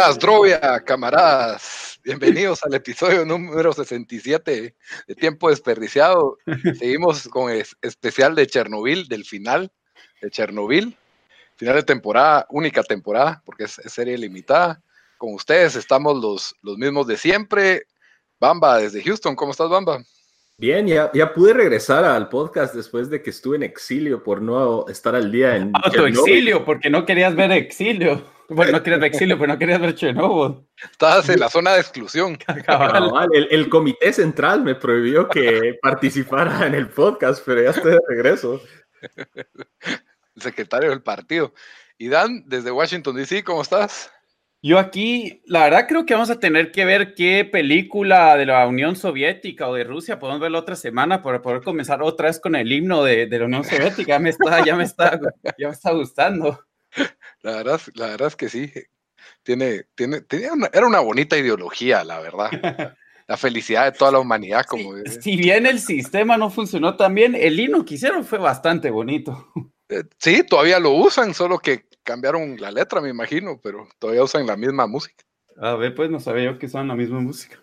Nasdrovia, camaradas. Bienvenidos al episodio número 67 de Tiempo Desperdiciado. Seguimos con el especial de Chernobyl, del final de Chernobyl. Final de temporada, única temporada, porque es, serie limitada. Con ustedes estamos los, los mismos de siempre. Bamba, desde Houston, ¿cómo estás, Bamba? Bien, ya, ya pude regresar al podcast después de que estuve en exilio por no estar al día en. exilio, porque no querías ver exilio. Bueno, no querías ver exilio, pero no querías ver Chernobyl. Estabas en la zona de exclusión. el, comité central me prohibió que participara en el podcast, pero ya estoy de regreso. El secretario del partido. Y Dan, desde Washington, D.C., ¿cómo estás? Yo aquí, la verdad creo que vamos a tener que ver qué película de la Unión Soviética o de Rusia podemos ver la otra semana para poder comenzar otra vez con el himno de, de la Unión Soviética. Ya me está, ya me está, ya me está gustando. La verdad, la verdad es que sí. Tiene, tiene, era una bonita ideología, la verdad. La felicidad de toda la humanidad. Como Si bien el sistema no funcionó tan bien, el himno que hicieron fue bastante bonito. Eh, sí, todavía lo usan, solo que cambiaron la letra, me imagino, pero todavía usan la misma música. A ver, pues no sabía yo que usaban la misma música.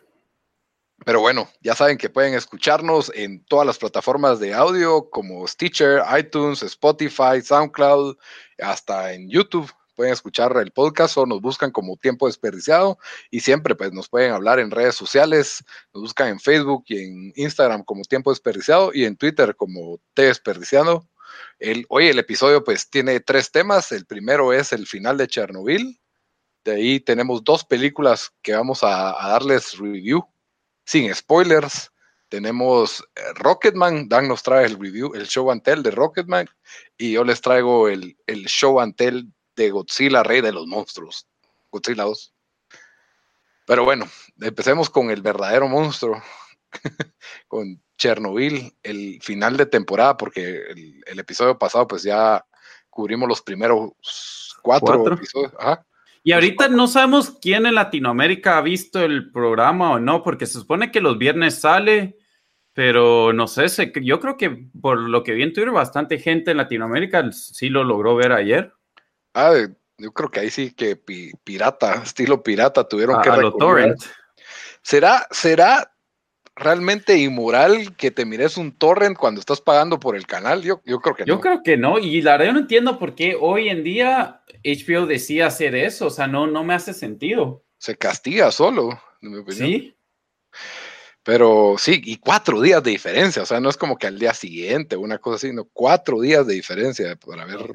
Pero bueno, ya saben que pueden escucharnos en todas las plataformas de audio como Stitcher, iTunes, Spotify, SoundCloud, hasta en YouTube. Pueden escuchar el podcast o nos buscan como Tiempo Desperdiciado y siempre pues nos pueden hablar en redes sociales, nos buscan en Facebook y en Instagram como Tiempo Desperdiciado y en Twitter como T Desperdiciado. Hoy el episodio pues tiene tres temas. El primero es el final de Chernobyl. De ahí tenemos dos películas que vamos a darles review sin spoilers. Tenemos eh, Rocketman, Dan nos trae el review, el show and tell de Rocketman, y yo les traigo el, show and tell de Godzilla, Rey de los Monstruos, Godzilla 2. Pero bueno, empecemos con el verdadero monstruo, con Chernobyl, el final de temporada, porque el, episodio pasado pues ya cubrimos los primeros cuatro, episodios. Y ahorita no sabemos quién en Latinoamérica ha visto el programa o no, porque se supone que los viernes sale, pero no sé, yo creo que por lo que vi en Twitter, bastante gente en Latinoamérica sí lo logró ver ayer. Ah, yo creo que ahí sí que pirata, estilo pirata, tuvieron que recurrir. ¿Será, ¿Será realmente inmoral que te mires un torrent cuando estás pagando por el canal? Yo, yo creo que no. Yo creo que no, y la verdad yo no entiendo por qué hoy en día HBO decía hacer eso, o sea, no, no me hace sentido. Se castiga solo, en mi opinión. Sí. Pero sí, y cuatro días de diferencia, o sea, no es como que al día siguiente, una cosa así, no, cuatro días de diferencia para ver.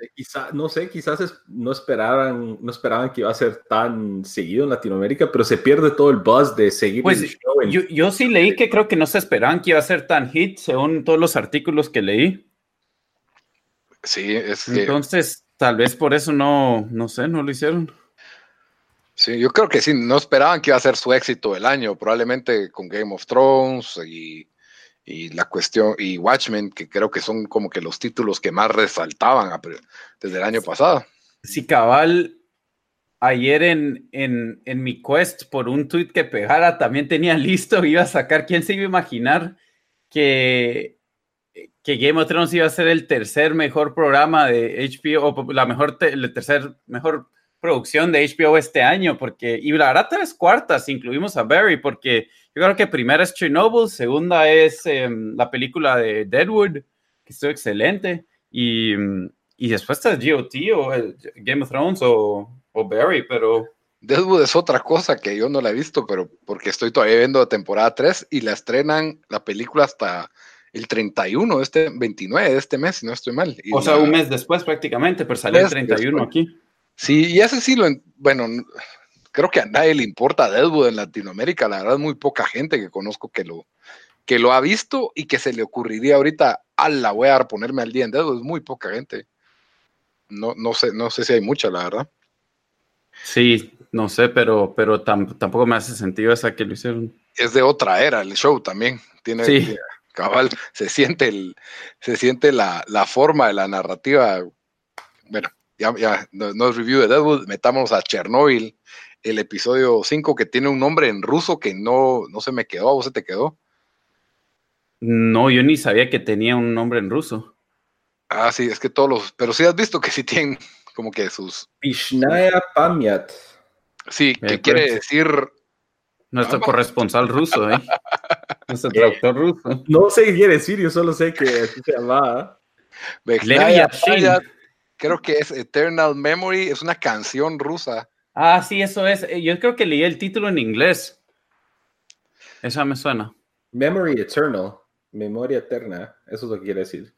No sé, quizás no esperaban, no esperaban que iba a ser tan seguido en Latinoamérica, pero se pierde todo el buzz de seguir pues, Yo, yo sí leí que creo que no se esperaban que iba a ser tan hit, según todos los artículos que leí. Sí, es que... Entonces, tal vez por eso no, no sé, no lo hicieron. Sí, yo creo que sí, no esperaban que iba a ser su éxito el año, probablemente con Game of Thrones y, la cuestión, y Watchmen, que creo que son como que los títulos que más resaltaban desde el año pasado. Sí, cabal, ayer en, en, en, mi quest por un tweet que pegara también tenía listo, iba a sacar, ¿quién se iba a imaginar que, que Game of Thrones iba a ser el tercer mejor programa de HBO, o la mejor, el tercer mejor producción de HBO este año, porque, y la verdad, tres cuartas, incluimos a Barry, porque yo creo que primera es Chernobyl, segunda es em, la película de Deadwood, que estuvo excelente, y, y después está GOT o Game of Thrones o, o Barry, pero... Deadwood es otra cosa que yo no la he visto, pero porque estoy todavía viendo temporada 3 y la estrenan la película hasta el 31, este 29 de este mes, si no estoy mal. o sea, un mes después prácticamente, pero salió el 31 aquí. Sí, y ese sí lo, bueno, creo que a nadie le importa Deadwood en Latinoamérica, la verdad, muy poca gente que conozco que lo, que lo ha visto y que se le ocurriría ahorita, a la voy a ponerme al día en Deadwood, es muy poca gente. No, no sé, no sé si hay mucha, la verdad. Sí, no sé, pero, pero tampoco me hace sentido esa que lo hicieron. Es de otra era el show también. Tiene, sí. cabal, se siente, el, se siente la, la forma de la narrativa. Bueno, ya, ya no, es review de Deadwood, metamos a Chernobyl, el episodio 5 que tiene un nombre en ruso que no, no se me quedó, ¿a vos se te quedó? No, yo ni sabía que tenía un nombre en ruso. Ah, sí, es que todos los, pero sí has visto que sí tienen como que sus... Pishnaya Pamyat. Sí, que quiere decir... Nuestro corresponsal ruso, ¿eh? Nuestro traductor ruso. No sé qué quiere decir, yo solo sé que así se llamaba. Creo que es Eternal Memory, es una canción rusa. Ah, sí, eso es. Eh, yo creo que leí el título en inglés. Esa me suena. Memory Eternal, memoria eterna, eso es lo que quiere decir.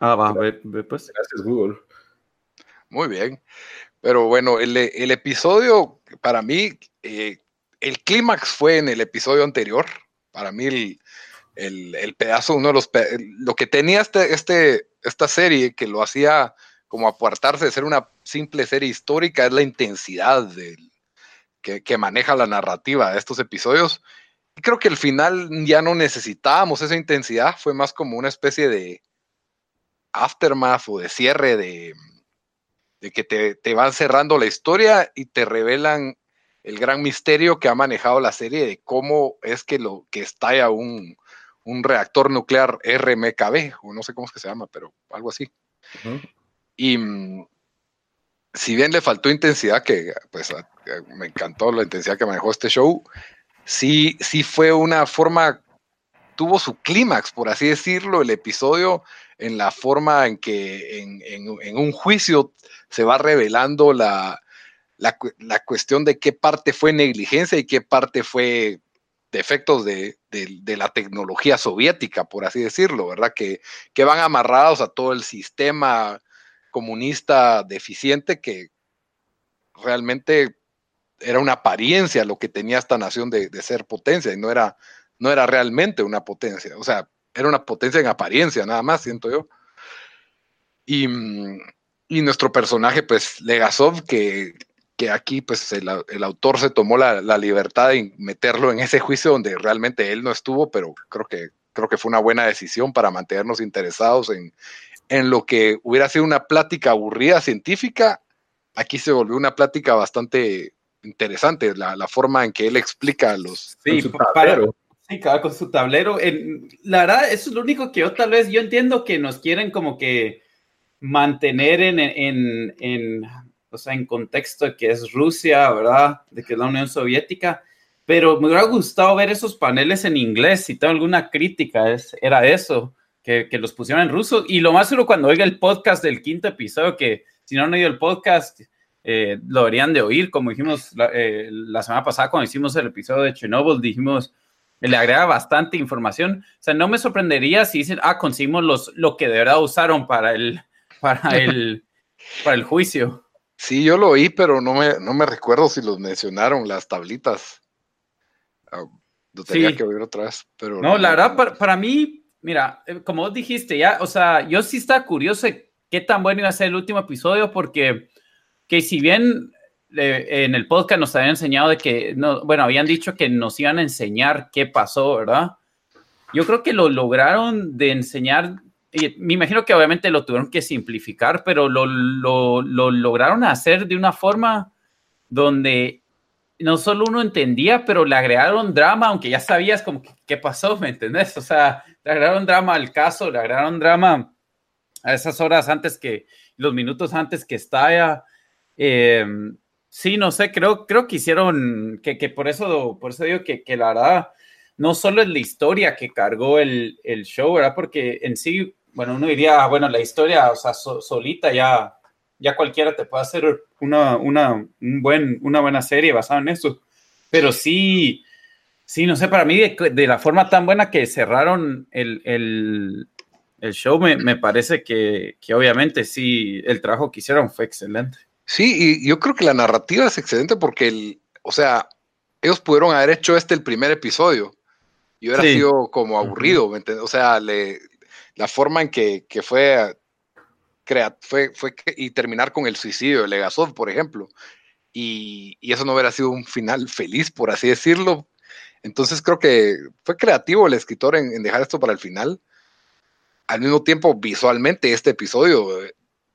Ah, va, ve, pues. Gracias, Google. Muy bien. Pero bueno, el, episodio, para mí, eh, el clímax fue en el episodio anterior. Para mí, el, pedazo, uno de los. Lo que tenía este, este, esta serie que lo hacía como apartarse de ser una simple serie histórica es la intensidad que, que, maneja la narrativa de estos episodios. Y creo que al final ya no necesitábamos esa intensidad, fue más como una especie de aftermath o de cierre de, de que te, te, van cerrando la historia y te revelan el gran misterio que ha manejado la serie de cómo es que lo que estalla un, un reactor nuclear RMKB, o no sé cómo es que se llama, pero algo así. Y mm, si bien le faltó intensidad, que pues me encantó la intensidad que manejó este show, sí, sí fue una forma, tuvo su clímax, por así decirlo, el episodio en la forma en que en, un juicio se va revelando la, la, cuestión de qué parte fue negligencia y qué parte fue defectos de, de, la tecnología soviética, por así decirlo, ¿verdad? Que, que van amarrados a todo el sistema comunista deficiente que realmente era una apariencia lo que tenía esta nación de, de, ser potencia y no era, no era realmente una potencia. O sea, era una potencia en apariencia, nada más, siento yo. Y, y nuestro personaje, pues, Legasov, que, que aquí, pues, el, el autor se tomó la, la, libertad de meterlo en ese juicio donde realmente él no estuvo, pero creo que, creo que fue una buena decisión para mantenernos interesados en, en lo que hubiera sido una plática aburrida científica. Aquí se volvió una plática bastante interesante, la, la forma en que él explica los... Sí, para, Sí, con su tablero. En, la verdad, eso es lo único que yo tal vez, yo entiendo que nos quieren como que mantener en, en, en, o sea, en contexto de que es Rusia, ¿verdad? De que es la Unión Soviética, pero me hubiera gustado ver esos paneles en inglés, si tengo alguna crítica, es, era eso, que, que los pusieran en ruso. Y lo más solo cuando oiga el podcast del quinto episodio, que si no han oído el podcast, eh, lo deberían de oír, como dijimos la, eh, la semana pasada cuando hicimos el episodio de Chernobyl, dijimos le agrega bastante información. O sea, no me sorprendería si dicen, ah, conseguimos los, lo que de verdad usaron para el, para el, para el juicio. Sí, yo lo oí, pero no me, no me recuerdo si los mencionaron, las tablitas. Ah, lo tenía que oír otra vez. Pero no, la verdad, para, para, mí, mira, eh, como vos dijiste, ya, o sea, yo sí estaba curioso de qué tan bueno iba a ser el último episodio, porque que si bien en el podcast nos habían enseñado de que, no, bueno, habían dicho que nos iban a enseñar qué pasó, ¿verdad? Yo creo que lo lograron de enseñar, y me imagino que obviamente lo tuvieron que simplificar, pero lo, lo, lo lograron hacer de una forma donde no solo uno entendía, pero le agregaron drama, aunque ya sabías como qué pasó, ¿me entendés? O sea, le agregaron drama al caso, le agregaron drama a esas horas antes que, los minutos antes que estalla. Eh, Sí, no sé, creo, creo que hicieron, que, que por eso, por eso digo que, que, la verdad, no solo es la historia que cargó el, el, show, ¿verdad? Porque en sí, bueno, uno diría, bueno, la historia, o sea, solita ya, ya cualquiera te puede hacer una, una, un buen, una buena serie basada en eso. Pero sí, sí, no sé, para mí, de, de la forma tan buena que cerraron el, el, el show, me, me parece que, que obviamente sí, el trabajo que hicieron fue excelente. Sí, y yo creo que la narrativa es excelente porque, el, o sea, ellos pudieron haber hecho este el primer episodio y hubiera sido como aburrido, ¿me entiendes? O sea, le, la forma en que, que, fue fue, fue y terminar con el suicidio de Legasov, por ejemplo. Y, y, eso no hubiera sido un final feliz, por así decirlo. Entonces creo que fue creativo el escritor en, dejar esto para el final. Al mismo tiempo, visualmente, este episodio,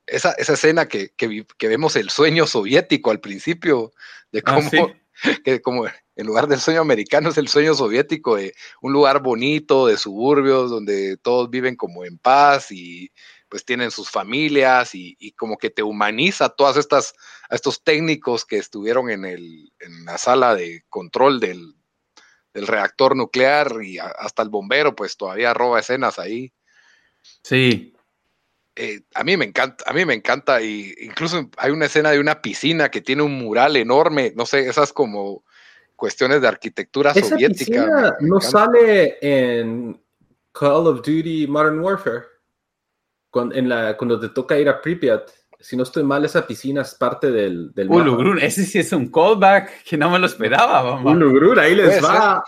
esa, esa escena que, que, que, vemos el sueño soviético al principio, de ah, cómo, que como en lugar del sueño americano es el sueño soviético de un lugar bonito, de suburbios, donde todos viven como en paz y pues tienen sus familias y, como que te humaniza todas estas, a estos técnicos que estuvieron en, el, en la sala de control del, del reactor nuclear y hasta el bombero pues todavía roba escenas ahí. Sí. Eh, a mí me encanta, a mí me encanta y incluso hay una escena de una piscina que tiene un mural enorme, no sé, esas como cuestiones de arquitectura Esa soviética. no sale en Call of Duty Modern Warfare. Cuando, en la, cuando te toca ir a Pripyat, si no estoy mal, esa piscina es parte del, del Ulugrun, ese sí es un callback que no me lo esperaba, mamá. Ulugrun, ahí les va.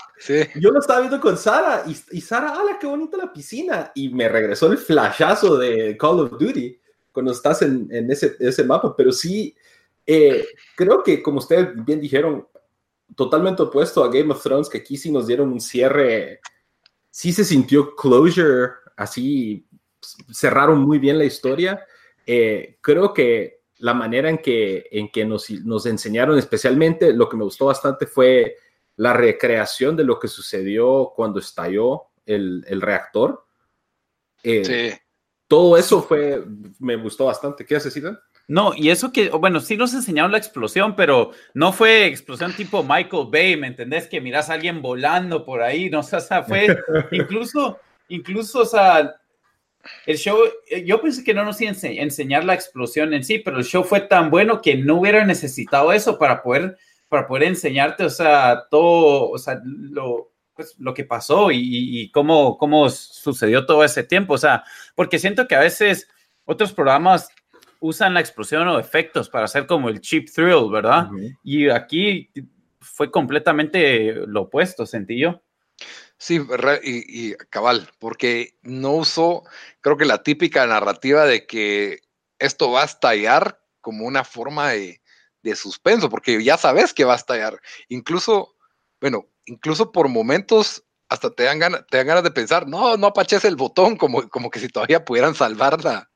Yo lo estaba viendo con Sara y, y Sara, ¡hala, qué bonita la piscina! Y me regresó el flashazo de Call of Duty cuando estás en, en ese, ese, mapa, pero sí, eh, creo que como ustedes bien dijeron, totalmente opuesto a Game of Thrones, que aquí sí nos dieron un cierre, sí se sintió closure, así cerraron muy bien la historia. Eh, creo que la manera en que, en que nos, nos, enseñaron, especialmente lo que me gustó bastante fue la recreación de lo que sucedió cuando estalló el, el reactor. Eh, sí. Todo eso fue, me gustó bastante. ¿Qué haces, Ida? No, y eso que, bueno, sí nos enseñaron la explosión, pero no fue explosión tipo Michael Bay, ¿me entendés? Que miras a alguien volando por ahí, no o sea, fue incluso, incluso, o sea, el show, eh, yo pensé que no nos iba a enseñar la explosión en sí, pero el show fue tan bueno que no hubiera necesitado eso para poder, para poder enseñarte, o sea, todo, o sea, lo, pues, lo que pasó y, y cómo, cómo sucedió todo ese tiempo, o sea, porque siento que a veces otros programas usan la explosión o efectos para hacer como el cheap thrill, ¿verdad? Y aquí fue completamente lo opuesto, sentí yo. Sí, y, y, cabal, porque no usó, creo que la típica narrativa de que esto va a estallar como una forma de, suspenso, porque ya sabes que va a estallar. Incluso, bueno, incluso por momentos hasta te dan ganas, te dan ganas de pensar, no, no apaches el botón, como, como que si todavía pudieran salvarla la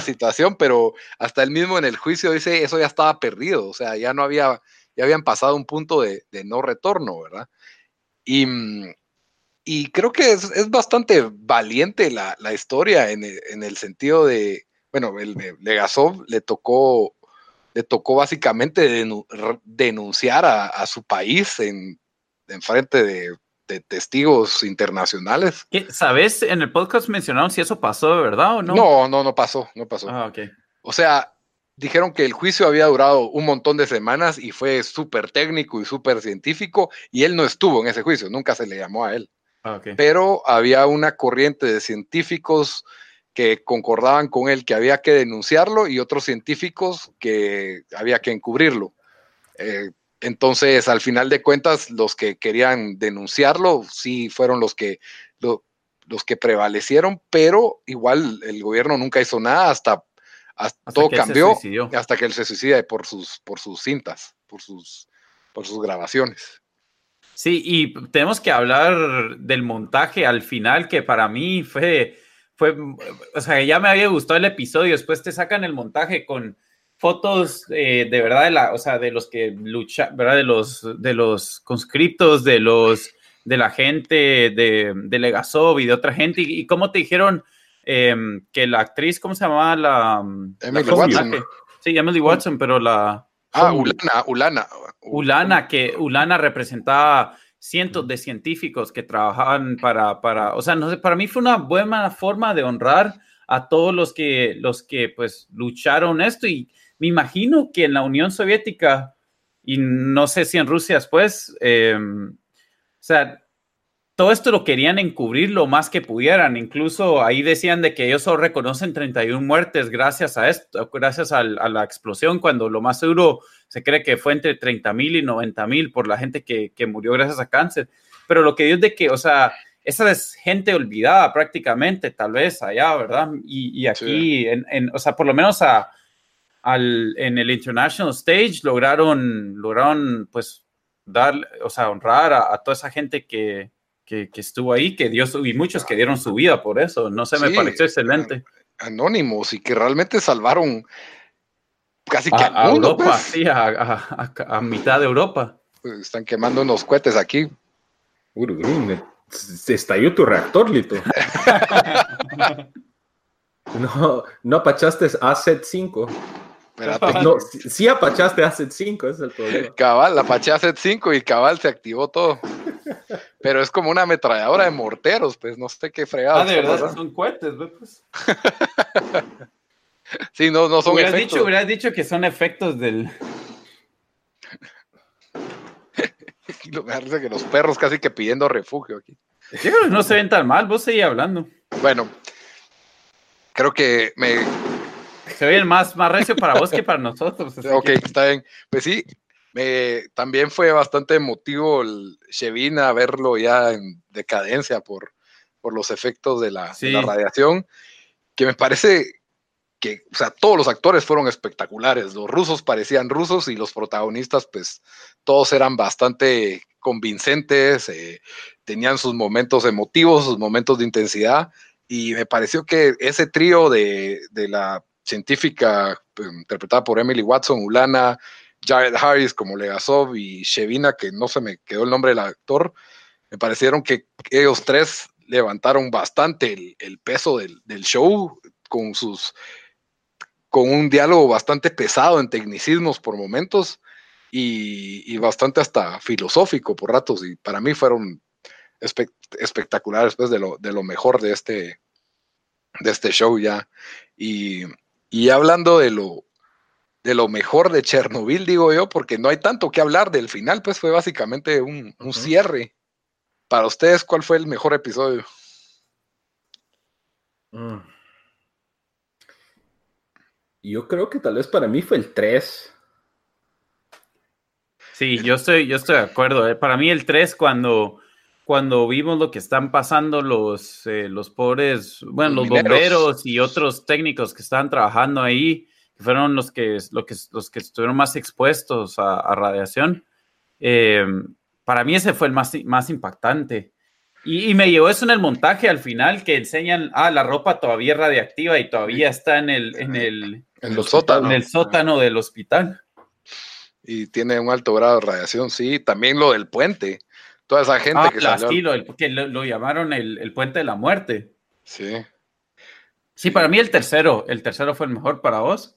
situación, pero hasta él mismo en el juicio dice eso ya estaba perdido, o sea, ya no había, ya habían pasado un punto de, no retorno, ¿verdad? Y, mm, y creo que es, es bastante valiente la, la historia en el, en el, sentido de, bueno, el, Legasov le tocó, le tocó básicamente denunciar a, a su país en, en frente de testigos internacionales. ¿Sabes? En el podcast mencionaron si eso pasó de verdad o no. No, no, no pasó, no pasó. Ah, o sea, dijeron que el juicio había durado un montón de semanas y fue súper técnico y súper científico y él no estuvo en ese juicio, nunca se le llamó a él. Ah, Pero había una corriente de científicos que concordaban con él que había que denunciarlo y otros científicos que había que encubrirlo. Eh, entonces, al final de cuentas, los que querían denunciarlo sí fueron los que, los que prevalecieron, pero igual el gobierno nunca hizo nada hasta, todo cambió hasta que él se suicida por sus, por sus cintas, por sus, por sus grabaciones. Sí, y tenemos que hablar del montaje al final, que para mí fue, fue, o sea, ya me había gustado el episodio, después te sacan el montaje con fotos eh, de verdad, de la, o sea, de los que luchan, ¿verdad? De los, de los conscriptos, de los, de la gente de, de Legasov y de otra gente. ¿Y, cómo te dijeron em, que la actriz, ¿cómo se llamaba? La, Emily Watson. Sí, Emily Watson, pero la... Ah, Ulana, Ulana. Ulana, que Ulana representaba cientos de científicos que trabajaban para, para, o sea, no sé, para mí fue una buena forma de honrar a todos los que, los que pues lucharon esto y me imagino que en la Unión Soviética, y no sé si en Rusia después, em, o sea, todo esto lo querían encubrir lo más que pudieran. Incluso ahí decían de que ellos solo reconocen 31 muertes gracias a esto, gracias a, la explosión, cuando lo más seguro se cree que fue entre 30 mil y 90 mil por la gente que, que, murió gracias a cáncer. Pero lo que digo es de que, o sea, esa es gente olvidada prácticamente, tal vez allá, ¿verdad? Y, aquí, en, o sea, por lo menos a, en el International Stage, lograron, lograron pues dar, o sea, honrar a, toda esa gente que, estuvo ahí, que dio su, y muchos que dieron su vida por eso. No sé, me pareció excelente. Anónimos y que realmente salvaron casi que a, Europa, pues. sí, a, mitad de Europa. Pues, están quemando unos cohetes aquí. se estalló tu reactor, Lito. no, no apachaste AZ5. Espérate. Sí, apachaste Asset 5, es el problema. Cabal, apaché Asset 5 y cabal se activó todo. Pero es como una ametralladora de morteros, pues no sé qué fregado. Ah, de verdad, son cohetes, pues. sí, no, no son hubieras efectos. Dicho, hubieras dicho que son efectos del... lo que los perros casi que pidiendo refugio aquí. No se ven tan mal, vos seguís hablando. Bueno, creo que me se ve más, más recio para vos que para nosotros. Ok, está bien. Pues sí, también fue bastante emotivo el Shevina verlo ya en decadencia por, por los efectos de la, radiación, que me parece que, o sea, todos los actores fueron espectaculares. Los rusos parecían rusos y los protagonistas, pues, todos eran bastante convincentes, eh, tenían sus momentos emotivos, sus momentos de intensidad. Y me pareció que ese trío de, de la científica pues, interpretada por Emily Watson, Ulana, Jared Harris como Legasov y Shevina, que no se me quedó el nombre del actor, me parecieron que ellos tres levantaron bastante el, peso del, show con sus con un diálogo bastante pesado en tecnicismos por momentos y, bastante hasta filosófico por ratos y para mí fueron espectaculares pues, de lo, de lo mejor de este de este show ya. Y y hablando de lo, de lo mejor de Chernobyl, digo yo, porque no hay tanto que hablar del final, pues fue básicamente un, cierre. Para ustedes, ¿cuál fue el mejor episodio? Mm. Yo creo que tal vez para mí fue el 3. Sí, yo estoy, yo estoy de acuerdo. Eh. Para mí el 3 cuando cuando vimos lo que están pasando los, eh, los pobres, bueno, los, bomberos y otros técnicos que estaban trabajando ahí, que fueron los que, que, los que estuvieron más expuestos a, radiación, eh, para mí ese fue el más, más impactante. Y, me llevó eso en el montaje al final, que enseñan, ah, la ropa todavía es radiactiva y todavía está en el, en el, en el sótano. En el sótano del hospital. Y tiene un alto grado de radiación, sí. También lo del puente Toda esa gente ah, que salió. que lo, llamaron el, puente de la muerte. Sí. Sí, para mí el tercero, el tercero fue el mejor para vos.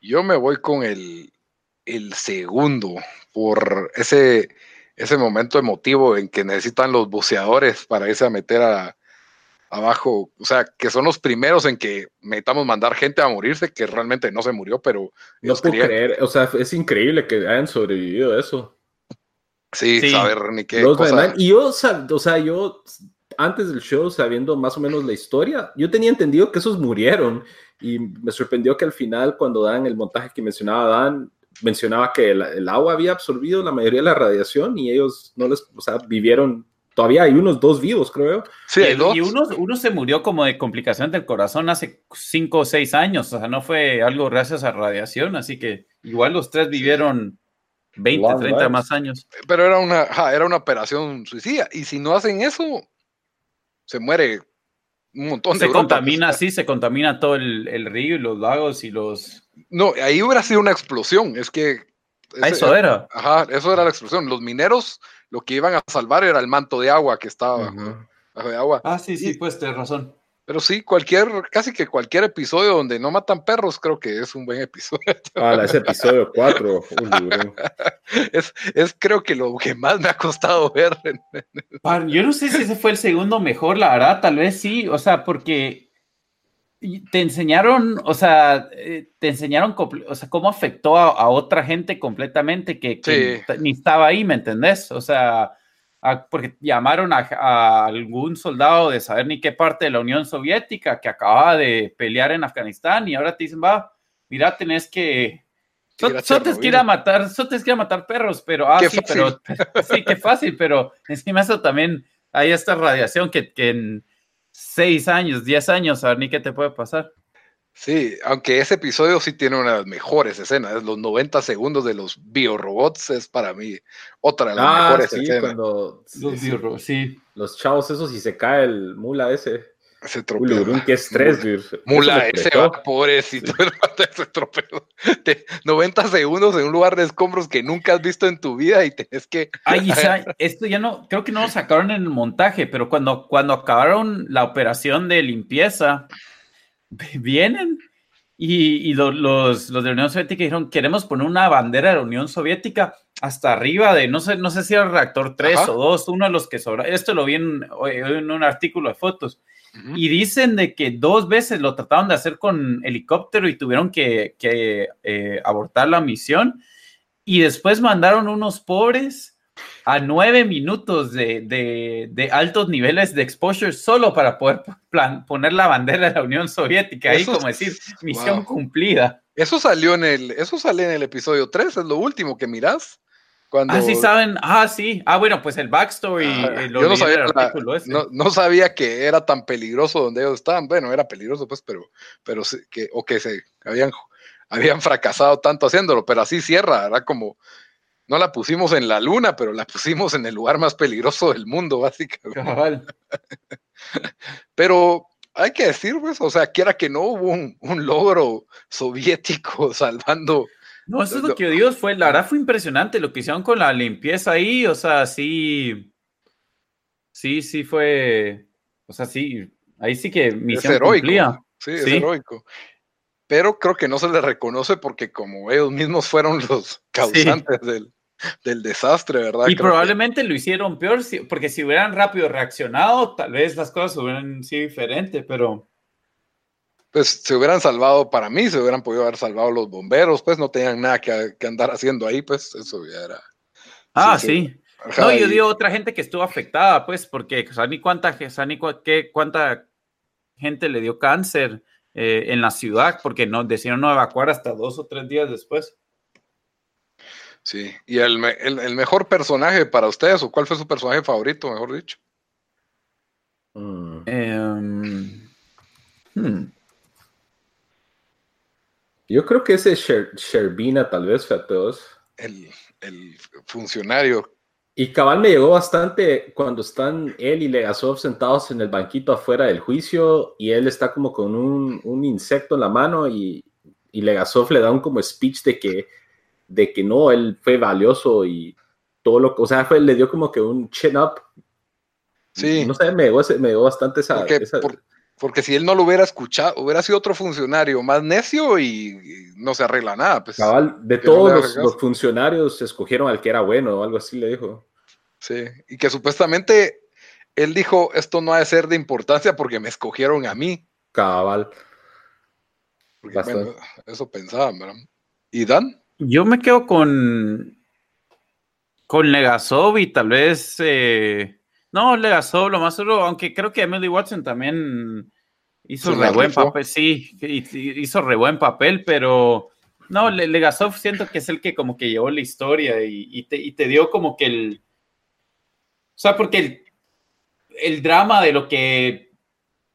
Yo me voy con el, segundo, por ese, ese momento emotivo en que necesitan los buceadores para irse a meter a, abajo, o sea, que son los primeros en que necesitamos mandar gente a morirse, que realmente no se murió, pero... No puedo creer, o sea, es increíble que hayan sobrevivido eso. Sí, saber ni qué. Y yo, o sea, yo antes del show, sabiendo más o menos la historia, yo tenía entendido que esos murieron y me sorprendió que al final, cuando dan el montaje que mencionaba Dan, mencionaba que el, agua había absorbido la mayoría de la radiación y ellos no les, o sea, vivieron. Todavía hay unos dos vivos, creo. Sí, y, dos. y uno, uno se murió como de complicación del corazón hace cinco o seis años, o sea, no fue algo gracias a radiación, así que igual los tres vivieron 20, 30 más años. Pero era una, era una operación suicida. Y si no hacen eso, se muere un montón de Se contamina, sí, se contamina todo el, río y los lagos y los. No, ahí hubiera sido una explosión. Es que. Ah, eso era. Ajá, eso era la explosión. Los mineros lo que iban a salvar era el manto de agua que estaba bajo, de agua. Ah, sí, sí, pues tienes razón. Pero sí, cualquier, casi que cualquier episodio donde no matan perros, creo que es un buen episodio. Ah, ese episodio 4. es, es creo que lo que más me ha costado ver. Yo no sé si ese fue el segundo mejor, la verdad, tal vez sí, o sea, porque te enseñaron, o sea, eh, te enseñaron, o sea, cómo afectó a, otra gente completamente que, ni estaba ahí, ¿me entendés? O sea, porque llamaron a, algún soldado de saber ni qué parte de la Unión Soviética que acababa de pelear en Afganistán y ahora te dicen, va, mira, tenés que... Te ir a matar, solo que matar perros, pero, ah, sí, pero, sí, qué fácil, pero encima eso también hay esta radiación que, que en seis años, diez años, a ver ni qué te puede pasar. Sí, aunque ese episodio sí tiene una de las mejores escenas, los 90 segundos de los biorobots es para mí otra de las ah, mejores escenas. Cuando, los sí, Los chavos esos y se cae el mula ese. Se tropeó. qué estrés, Mula, ese va, pobrecito, se tropeó. 90 segundos en un lugar de escombros que nunca has visto en tu vida y tenés que. Ay, esto ya no, creo que no lo sacaron en el montaje, pero cuando, cuando acabaron la operación de limpieza, vienen y, los, los, de la Unión Soviética dijeron, queremos poner una bandera de la Unión Soviética hasta arriba de, no sé, no sé si era el reactor 3 o 2, uno de los que sobra. Esto lo vi en, en un artículo de fotos. Y dicen de que dos veces lo trataron de hacer con helicóptero y tuvieron que, que eh, abortar la misión. Y después mandaron unos pobres a nueve minutos de, altos niveles de exposure solo para poder poner la bandera de la Unión Soviética ahí, como decir, misión cumplida. Eso salió en el, eso sale en el episodio 3, es lo último que mirás. Cuando... Ah, sí saben, ah, sí, ah, bueno, pues el backstory. Eh, yo no sabía, no, sabía, que era tan peligroso donde ellos estaban. Bueno, era peligroso, pues, pero, pero que, o que se habían, habían fracasado tanto haciéndolo, pero así cierra, era como no la pusimos en la luna, pero la pusimos en el lugar más peligroso del mundo, básicamente. pero hay que decir, pues, o sea, quiera que no hubo un, logro soviético salvando. No, eso es lo que Dios fue, la verdad fue impresionante lo que hicieron con la limpieza ahí, o sea, sí, sí, sí fue, o sea, sí, ahí sí que misión es heroico, Sí, es heroico. Pero creo que no se le reconoce porque como ellos mismos fueron los causantes del, del, desastre, ¿verdad? Y probablemente lo hicieron peor, porque si hubieran rápido reaccionado, tal vez las cosas hubieran sido diferentes, pero... Pues se hubieran salvado para mí, se hubieran podido haber salvado los bomberos, pues no tenían nada que, andar haciendo ahí, pues eso ya era... Ah, sí. No, yo digo otra gente que estuvo afectada, pues, porque, o sea, ni cuánta, qué, cuánta gente le dio cáncer eh, en la ciudad porque no decidieron no evacuar hasta dos o tres días después. Sí, y el, mejor personaje para ustedes, o cuál fue su personaje favorito, mejor dicho. Mm. Em, hmm. Yo creo que ese Sherbina tal vez fue a todos. El, el funcionario y cabal me llegó bastante cuando están él y Legasov sentados en el banquito afuera del juicio y él está como con un, un insecto en la mano y, y, Legasov le da un como speech de que, de que no, él fue valioso y todo lo que, o sea, fue, le dio como que un chin up. Sí. No sé, me llegó, me llegó bastante esa... Porque, si él no lo hubiera escuchado, hubiera sido otro funcionario más necio y, no se arregla nada. Pues, cabal, de todos los, los funcionarios escogieron al que era bueno o algo así le dijo. Sí, y que supuestamente él dijo, esto no ha de ser de importancia porque me escogieron a mí. Cabal. eso pensaba, ¿verdad? ¿Y Dan? Yo me quedo con con Legasov y tal vez eh, no, Legasov lo más solo, aunque creo que Emily Watson también hizo re buen papel, sí, hizo re buen papel, pero no, Legasov siento que es el que como que llevó la historia y te dio como que el, o sea, porque el, drama de lo que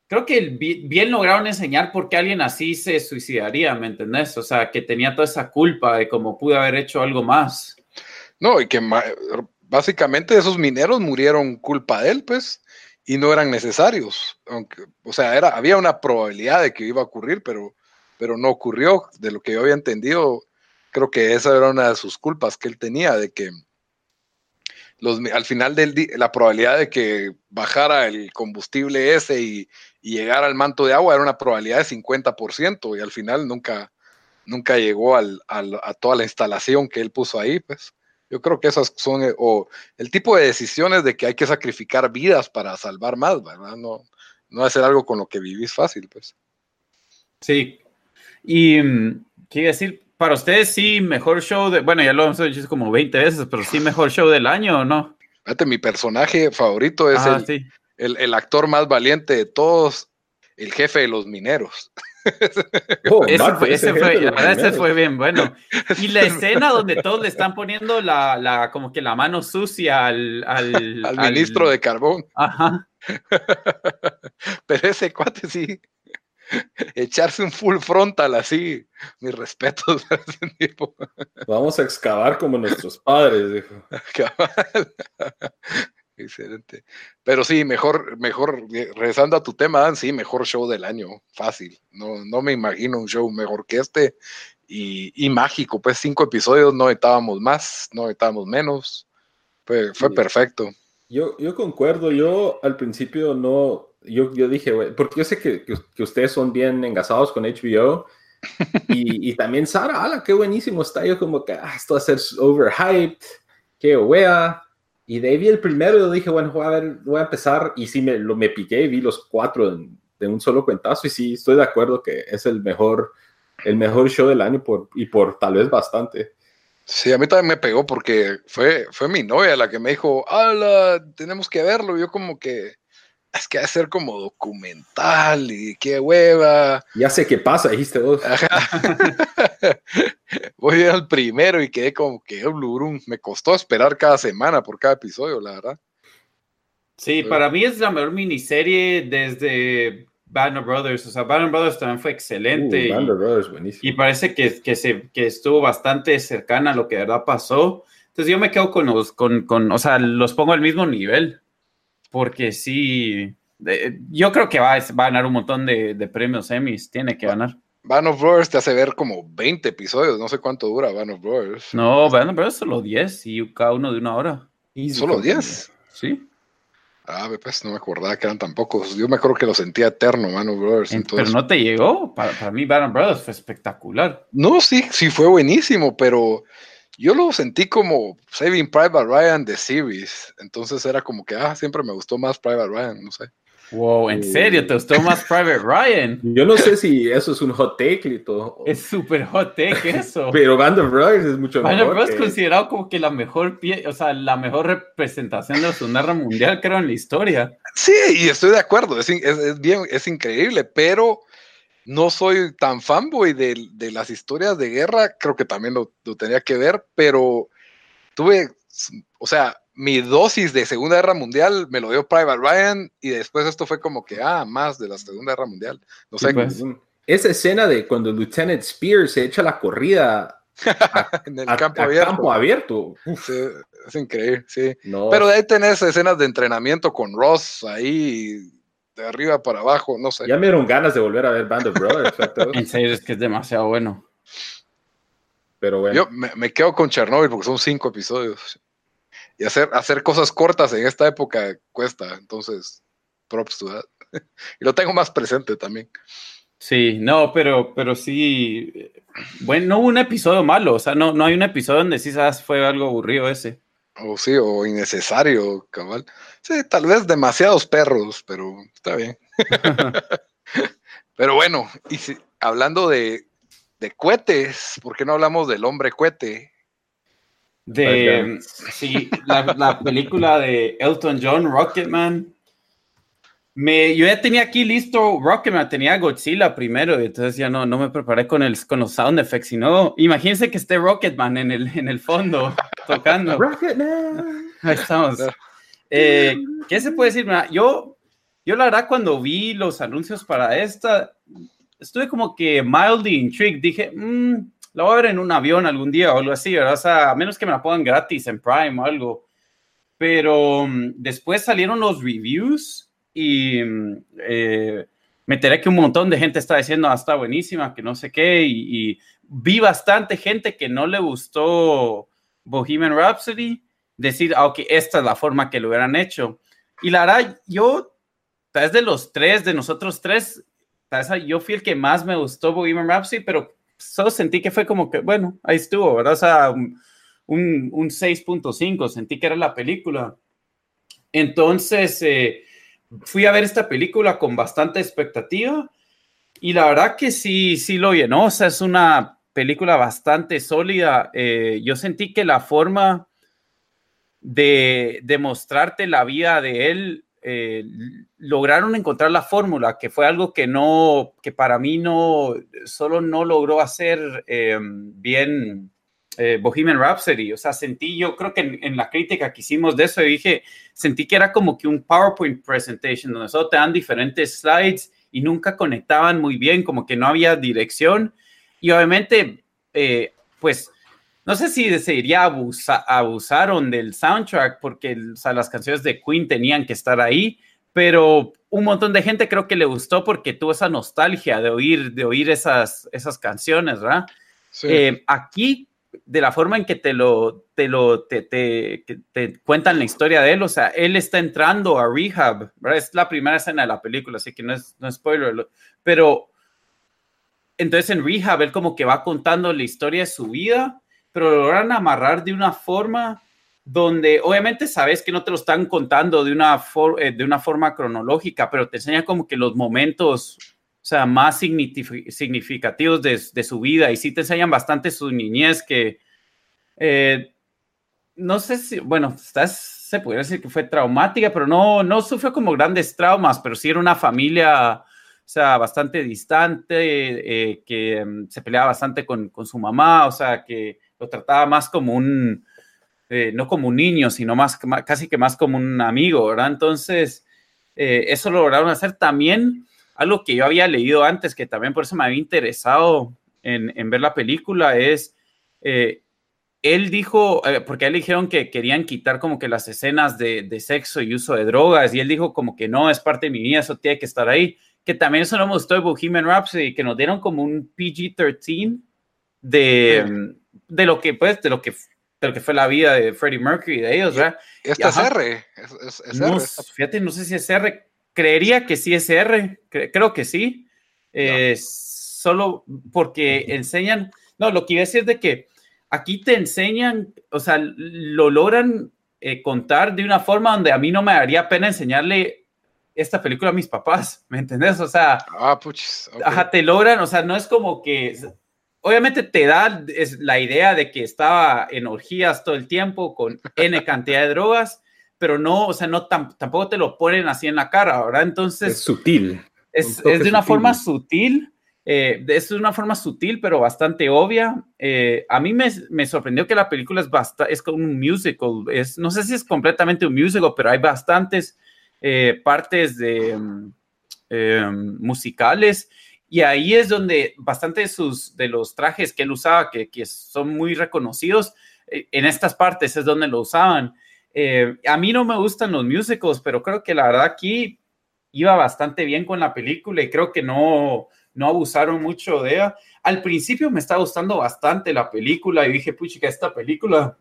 creo que bien lograron enseñar por qué alguien así se suicidaría, ¿me entendés? O sea, que tenía toda esa culpa de cómo pudo haber hecho algo más. No, y que básicamente esos mineros murieron culpa de él, pues, y no eran necesarios. O sea, era, había una probabilidad de que iba a ocurrir, pero, pero no ocurrió. De lo que yo había entendido, creo que esa era una de sus culpas que él tenía, de que al final del día, la probabilidad de que bajara el combustible ese y, llegara al manto de agua era una probabilidad de 50% y al final nunca, nunca llegó al, a toda la instalación que él puso ahí, pues. Yo creo que esas son, eh, o el tipo de decisiones de que hay que sacrificar vidas para salvar más, ¿verdad? No, no hacer algo con lo que vivís fácil, pues. Sí. Y, mm, ¿qué decir? Para ustedes sí, mejor show de, bueno, ya lo hemos dicho como 20 veces, pero sí mejor show del año o no. Fíjate, mi personaje favorito es el, el, actor más valiente de todos. el jefe de los mineros. Oh, ese, fue, bien bueno. Y la escena donde todos le están poniendo la, la como que la mano sucia al, al, al ministro de carbón. Ajá. Pero ese cuate sí, echarse un full frontal así, mis respetos a ese tipo. Vamos a excavar como nuestros padres, dijo. Excelente. Pero sí, mejor, mejor, regresando a tu tema, Dan, sí, mejor show del año, fácil. No, no me imagino un show mejor que este. Y, mágico, pues cinco episodios, no estábamos más, no estábamos menos. Fue, fue perfecto. Yo, yo concuerdo, yo al principio no, yo, yo dije, porque yo sé que, que, ustedes son bien engasados con HBO. y, y, también Sara, ala, qué buenísimo está. Yo como que, ah, esto va a ser overhyped, qué wea. Y de ahí vi el primero y yo dije, bueno, voy a, ver, voy a empezar. Y sí, me, lo, me piqué vi los cuatro de un solo cuentazo. Y sí, estoy de acuerdo que es el mejor, el mejor show del año por, y por tal vez bastante. Sí, a mí también me pegó porque fue, fue mi novia la que me dijo, ¡Hala! Tenemos que verlo. Yo como que, es que ser como documental y qué hueva. Ya sé qué pasa, dijiste vos. Voy al primero y quedé como que blurum. Me costó esperar cada semana por cada episodio, la verdad. Sí, para mí es la mejor miniserie desde Band Brothers. O sea, Band Brothers también fue excelente. Uh, Brothers, buenísimo. Y parece que, que, se, que estuvo bastante cercana a lo que de verdad pasó. Entonces yo me quedo con los, con, con, o sea, los pongo al mismo nivel porque sí, yo creo que va, a ganar un montón de, premios Emmys, tiene que ganar. Van of Brothers te hace ver como 20 episodios, no sé cuánto dura Van of Brothers. No, Van of Brothers solo 10 y cada uno de una hora. ¿Solo 10? Sí. Ah, pues no me acordaba que eran tan pocos. Yo me acuerdo que lo sentía eterno, Van of Brothers. Pero no te llegó. Para, para mí, Van of Brothers fue espectacular. No, sí, sí fue buenísimo, pero yo lo sentí como Saving Private Ryan de series. Entonces era como que, ah, siempre me gustó más Private Ryan, no sé. Wow, ¿en serio? ¿Te gustó más Private Ryan? Yo no sé si eso es un hot take, Lito. Es súper hot take eso. Pero Band of Brothers es mucho Band mejor. Band of Brothers es considerado como que la mejor pie, o sea, la mejor representación de la Segunda Guerra Mundial, creo, en la historia. Sí, y estoy de acuerdo, es, es bien, es increíble, pero no soy tan fanboy de, de, las historias de guerra, creo que también lo, tenía que ver, pero tuve, o sea, mi dosis de Segunda Guerra Mundial me lo dio Private Ryan y después esto fue como que, ah, más de la Segunda Guerra Mundial. No sé. Pues, esa escena de cuando Lieutenant Spears se echa la corrida en el campo, abierto. campo abierto. es increíble, sí. Pero de ahí tenés escenas de entrenamiento con Ross ahí de arriba para abajo, no sé. Ya me dieron ganas de volver a ver Band of Brothers. en serio, es que es demasiado bueno. Pero bueno. Yo me, quedo con Chernobyl porque son cinco episodios. Y hacer, hacer cosas cortas en esta época cuesta. Entonces, props to that. y lo tengo más presente también. Sí, no, pero, pero sí. Bueno, no hubo un episodio malo. O sea, no, no hay un episodio donde sí sabes fue algo aburrido ese. O sí, o innecesario, cabal. Sí, tal vez demasiados perros, pero está bien. pero bueno, y si, hablando de, de cohetes, ¿por qué no hablamos del hombre cohete? De, sí, la, película de Elton John, Rocketman. Me, yo ya tenía aquí listo Rocketman, tenía Godzilla primero, entonces ya no, no me preparé con, el, con los sound effects, sino imagínense que esté Rocketman en el, en el fondo tocando. Rocketman. Ahí estamos. Eh, ¿Qué se puede decir? Yo, yo la verdad cuando vi los anuncios para esta, estuve como que mildly intrigued. Dije, mmm, la voy a ver en un avión algún día o algo así, ¿verdad? O sea, a menos que me la pongan gratis en Prime o algo. Pero mm, después salieron los reviews y mm, eh, me enteré que un montón de gente está diciendo, ah, está buenísima, que no sé qué, y, y vi bastante gente que no le gustó Bohemian Rhapsody decir, ah, ok, esta es la forma que lo hubieran hecho. Y la verdad, yo, tal vez de los tres, de nosotros tres, tal vez yo fui el que más me gustó Bohemian Rhapsody, pero solo sentí que fue como que, bueno, ahí estuvo, ¿verdad? O sea, un, un 6.5, sentí que era la película. Entonces, eh, fui a ver esta película con bastante expectativa y la verdad que sí, sí lo llenó, o sea, es una película bastante sólida. Eh, yo sentí que la forma de, mostrarte la vida de él eh, lograron encontrar la fórmula, que fue algo que no, que para mí no, solo no logró hacer em, bien eh, Bohemian Rhapsody. O sea, sentí, yo creo que en, la crítica que hicimos de eso, dije, sentí que era como que un PowerPoint presentation, donde solo te dan diferentes slides y nunca conectaban muy bien, como que no había dirección. Y obviamente, eh, pues, no sé si se diría abusaron del soundtrack porque las canciones de Queen tenían que estar ahí, pero un montón de gente creo que le gustó porque tuvo esa nostalgia de oír, de oír esas, esas canciones, ¿verdad? Eh, aquí, de la forma en que te lo, te lo, te, te, te, cuentan la historia de él, o sea, él está entrando a rehab, ¿verdad? Es la primera escena de la película, así que no es, no es spoiler, pero entonces en rehab él como que va contando la historia de su vida pero lo logran amarrar de una forma donde obviamente sabes que no te lo están contando de una, eh, de una forma cronológica, pero te enseña como que los momentos, sea, más significativos de, su vida y sí te enseñan bastante su niñez que, eh, no sé si, bueno, estás, se podría decir que fue traumática, pero no, no sufrió como grandes traumas, pero sí era una familia o sea, bastante distante, eh, que mm, se peleaba bastante con, con, su mamá, o sea, que lo trataba más como un, eh, no como un niño, sino más, casi que más como un amigo, ¿verdad? Entonces, eso lo lograron hacer también, algo que yo había leído antes, que también por eso me había interesado en, en ver la película, es, eh, él dijo, porque a él dijeron que querían quitar como que las escenas de, de, sexo y uso de drogas, y él dijo como que no, es parte de mi vida, eso tiene que estar ahí, que también eso no me gustó de Bohemian Rhapsody, que nos dieron como un PG-13 de, de lo que, pues, de lo que, de lo que fue la vida de Freddie Mercury de ellos, ¿verdad? Esta es R, es, es, no, Fíjate, no sé si es R, creería que sí es R, creo que sí, eh, solo porque enseñan, no, lo que iba a decir de que aquí te enseñan, o sea, lo logran eh, contar de una forma donde a mí no me daría pena enseñarle esta película a mis papás, ¿me entendés? O sea, ah, puchis, ajá, te logran, o sea, no es como que obviamente te da es la idea de que estaba en orgías todo el tiempo con N cantidad de drogas, pero no, o sea, no tampoco te lo ponen así en la cara, ¿verdad? Entonces... Es sutil. Es, es de una forma sutil, eh, es de una forma sutil, pero bastante obvia. Eh, a mí me, me, sorprendió que la película es, bastante, es como un musical, es, no sé si es completamente un musical, pero hay bastantes eh, partes de, mm, em, musicales y ahí es donde bastante de, sus, de los trajes que él usaba, que, que son muy reconocidos, eh, en estas partes es donde lo usaban. Eh, a mí no me gustan los musicals, pero creo que la verdad aquí iba bastante bien con la película y creo que no, no abusaron mucho de ella. Al principio me está gustando bastante la película y dije, puchica, esta película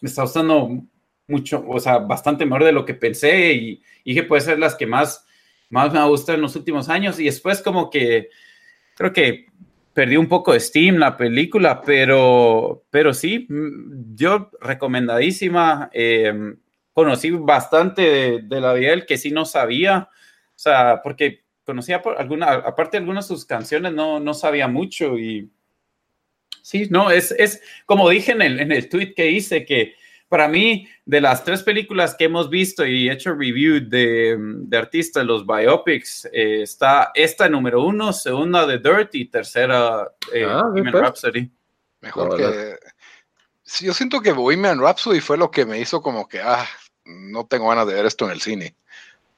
me está gustando mucho, o sea, bastante mejor de lo que pensé y, y dije, puede ser las que más más me ha gustado en los últimos años y después como que creo que perdí un poco de Steam la película, pero, pero sí, mm, yo recomendadísima. Eh, conocí bastante de, la vida que sí no sabía, o sea, porque conocía por alguna, aparte de algunas de sus canciones, no, no sabía mucho y sí, no, es, es como dije en el, en el tweet que hice, que para mí, de las tres películas que hemos visto y hecho review de, de artistas, los biopics, eh, está esta número uno, segunda de Dirt y tercera eh, ah, Bohemian Rhapsody. Mejor que... Sí, yo siento que Bohemian Rhapsody fue lo que me hizo como que, ah, no tengo ganas de ver esto en el cine.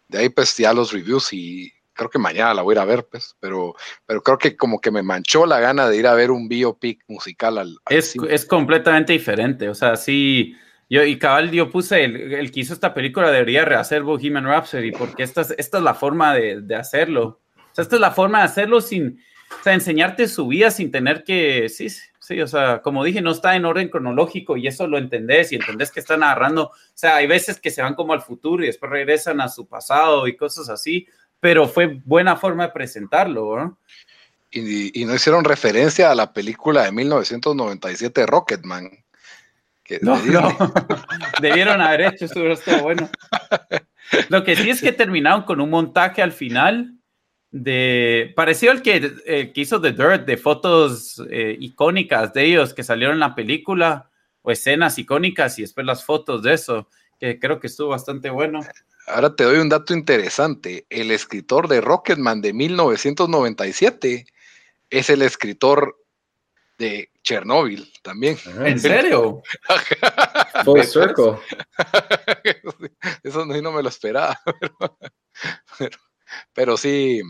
De ahí pues ya los reviews y creo que mañana la voy a ir a ver, pues, pero, pero creo que como que me manchó la gana de ir a ver un biopic musical al, es, es completamente diferente, o sea, sí yo, y cabal, yo puse, el, el, que hizo esta película debería rehacer Bohemian Rhapsody, porque esta es, esta es la forma de, de, hacerlo. O sea, esta es la forma de hacerlo sin, o sea, enseñarte su vida sin tener que, sí, sí, o sea, como dije, no está en orden cronológico y eso lo entendés y entendés que están agarrando, o sea, hay veces que se van como al futuro y después regresan a su pasado y cosas así, pero fue buena forma de presentarlo, ¿no? Y, y no hicieron referencia a la película de 1997 Rocketman no, no. Debieron haber hecho, esto estuvo bueno. Lo que sí es que terminaron con un montaje al final de parecido al que, eh, hizo The Dirt, de fotos eh, icónicas de ellos que salieron en la película o escenas icónicas y después las fotos de eso, que creo que estuvo bastante bueno. ahora te doy un dato interesante. El escritor de Rocketman de 1997 es el escritor de Chernobyl también. Ah. ¿En serio? Full circle. Eso no, me lo esperaba. Pero, sí,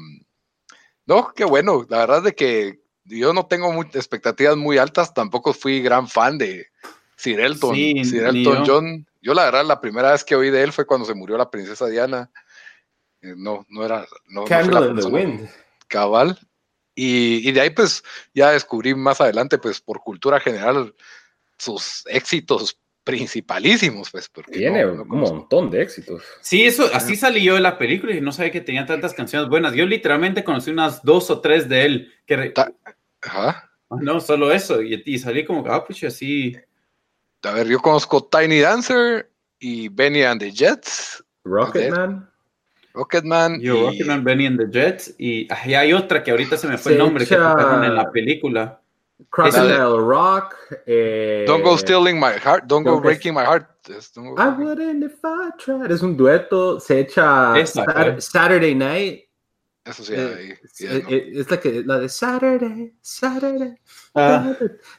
no, qué bueno. La verdad es que yo no tengo expectativas muy altas. Tampoco fui gran fan de Sir Elton, Sir Elton John. Yo la verdad la primera vez que oí de él fue cuando se murió la princesa Diana. Eh, no, no era... No, Candle in the Wind. Cabal. Y, de ahí pues ya descubrí más adelante pues por cultura general sus éxitos principalísimos, pues. Porque Tiene un montón de éxitos. Sí, eso, así salió de la película y no sabía que tenía tantas canciones buenas. Yo literalmente conocí unas dos o tres de él. Que Ajá. Ah, no, solo eso. Y, salí como, ah, pues así. A ver, yo conozco Tiny Dancer y Benny and the Jets. Rocketman. Rocketman. Yo, Rocketman, Benny and the Jets. Y, hay otra que ahorita se me fue el nombre que tocaron en la película. Crocodile Rock. Eh, don't go stealing my heart. Don't, go breaking my heart. I wouldn't if I tried. Es un dueto. Se echa Saturday Night. Eso sí, eh, es, la que la de Saturday, Saturday. Ah.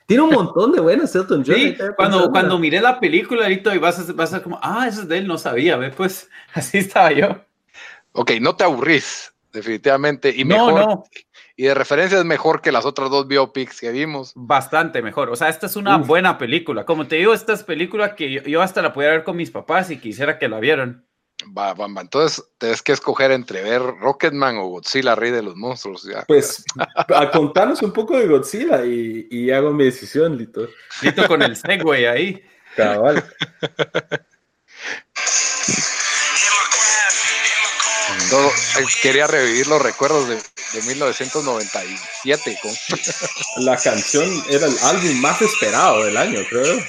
Tiene un montón de buenas Elton John. Sí, cuando, cuando miré la película ahorita y vas a, vas a como, ah, eso es de él, no sabía, ¿ve? pues así estaba yo. Ok, no te aburrís, definitivamente. Y mejor, no, no. Y de referencia es mejor que las otras dos biopics que vimos. Bastante mejor. O sea, esta es una buena película. Como te digo, esta es película que yo, hasta la pudiera ver con mis papás y quisiera que la vieran. Va, va, va. Entonces, tienes que escoger entre ver Rocketman o Godzilla, Rey de los Monstruos. Ya. Pues, a contarnos un poco de Godzilla y, y hago mi decisión, Lito. Lito con el Segway ahí. Cabal. quería revivir los recuerdos de, 1997. La canción era el álbum más esperado del año, creo.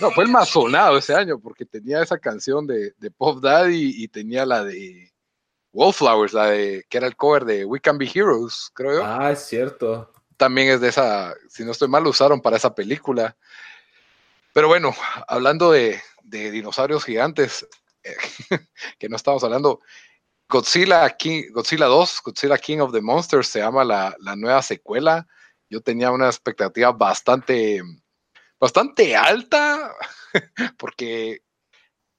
No, fue el más sonado ese año porque tenía esa canción de, Pop Daddy y tenía la de Wallflowers, la de que era el cover de We Can Be Heroes, creo yo. Ah, es cierto. También es de esa, si no estoy mal, lo usaron para esa película. Pero bueno, hablando de, dinosaurios gigantes, que no estamos hablando, Godzilla, King, Godzilla 2, Godzilla King of the Monsters se llama la, nueva secuela. Yo tenía una expectativa bastante, bastante alta, porque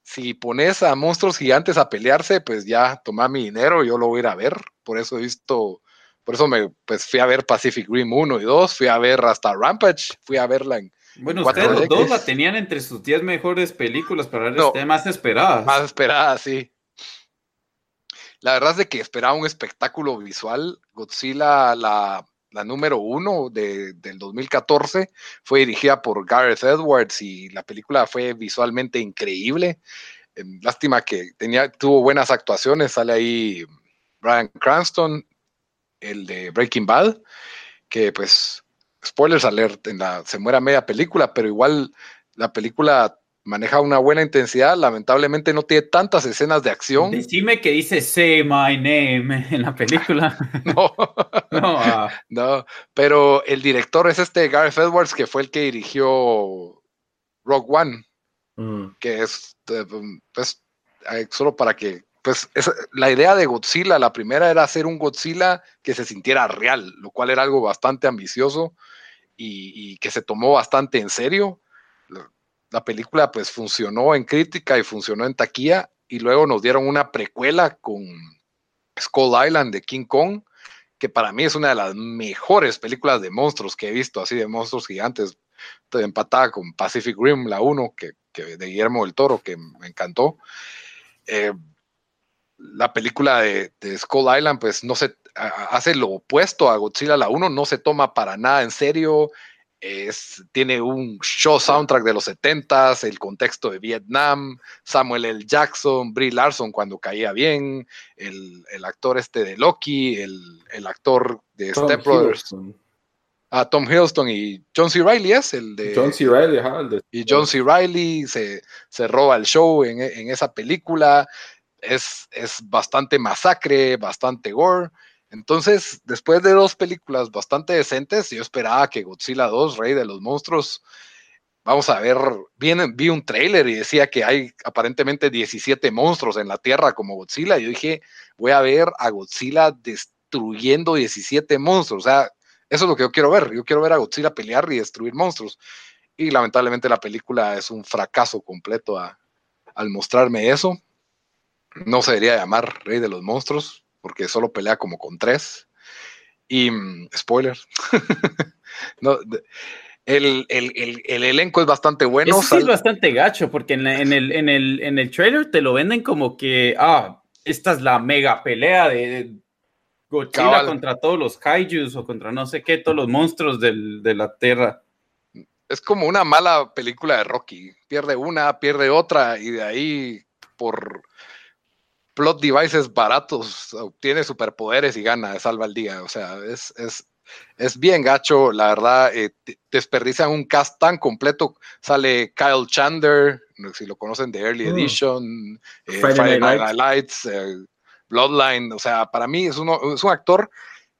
si pones a monstruos gigantes a pelearse, pues ya toma mi dinero, yo lo voy a ir a ver. Por eso he visto, por eso me pues fui a ver Pacific Rim 1 y 2, fui a ver hasta Rampage, fui a verla en. Bueno, ustedes los dos la tenían entre sus 10 mejores películas para ver este, más esperadas. Más esperadas, sí. La verdad es de que esperaba un espectáculo visual. Godzilla, la, número uno del 2014, fue dirigida por Gareth Edwards y la película fue visualmente increíble. Em, lástima que tenía, tuvo buenas actuaciones. Sale ahí Brian Cranston, el de Breaking Bad, que pues, spoilers alert, en la, se muere a media película, pero igual la película maneja una buena intensidad, lamentablemente no tiene tantas escenas de acción. Decime que dice Say My Name en la película. no, no, ah. no, pero el director es este Gareth Edwards, que fue el que dirigió Rock One, mm. que es, eh, pues, solo para que, pues, es, la idea de Godzilla, la primera era hacer un Godzilla que se sintiera real, lo cual era algo bastante ambicioso y, y que se tomó bastante en serio la película pues funcionó en crítica y funcionó en taquilla y luego nos dieron una precuela con Skull Island de King Kong, que para mí es una de las mejores películas de monstruos que he visto, así de monstruos gigantes, empatada con Pacific Rim, la 1, que, de Guillermo del Toro, que me encantó. Eh, la película de, de, Skull Island, pues no se hace lo opuesto a Godzilla la 1, no se toma para nada en serio, tiene un show soundtrack de los 70s, el contexto de Vietnam, Samuel L. Jackson, Brie Larson cuando caía bien, el, actor este de Loki, el, actor de Step Brothers. a Tom Hiddleston y John C. Reilly es el de. John C. Reilly, Y John C. Reilly se, roba el show en, esa película. Es, es bastante masacre, bastante gore. Entonces, después de dos películas bastante decentes, yo esperaba que Godzilla 2, Rey de los Monstruos, vamos a ver, vi un trailer y decía que hay aparentemente 17 monstruos en la Tierra como Godzilla. Yo dije, voy a ver a Godzilla destruyendo 17 monstruos. O sea, eso es lo que yo quiero ver. Yo quiero ver a Godzilla pelear y destruir monstruos. Y lamentablemente la película es un fracaso completo al mostrarme eso. No se debería llamar Rey de los Monstruos, porque solo pelea como con tres. Y mm, spoiler. no, el, elenco es bastante bueno. sí es bastante gacho, porque en, el, en, el, en el trailer te lo venden como que, ah, esta es la mega pelea de Godzilla contra todos los kaijus o contra no sé qué, todos los monstruos de la Tierra. Es como una mala película de Rocky. Pierde una, pierde otra y de ahí por plot devices baratos obtiene superpoderes y gana, salva el día. O sea, es, es, es bien gacho, la verdad. Eh, desperdician un cast tan completo. Sale Kyle Chandler, si lo conocen de Early mm. Edition, eh, Friday, Night Lights, eh, Bloodline. O sea, para mí es, uno, es un actor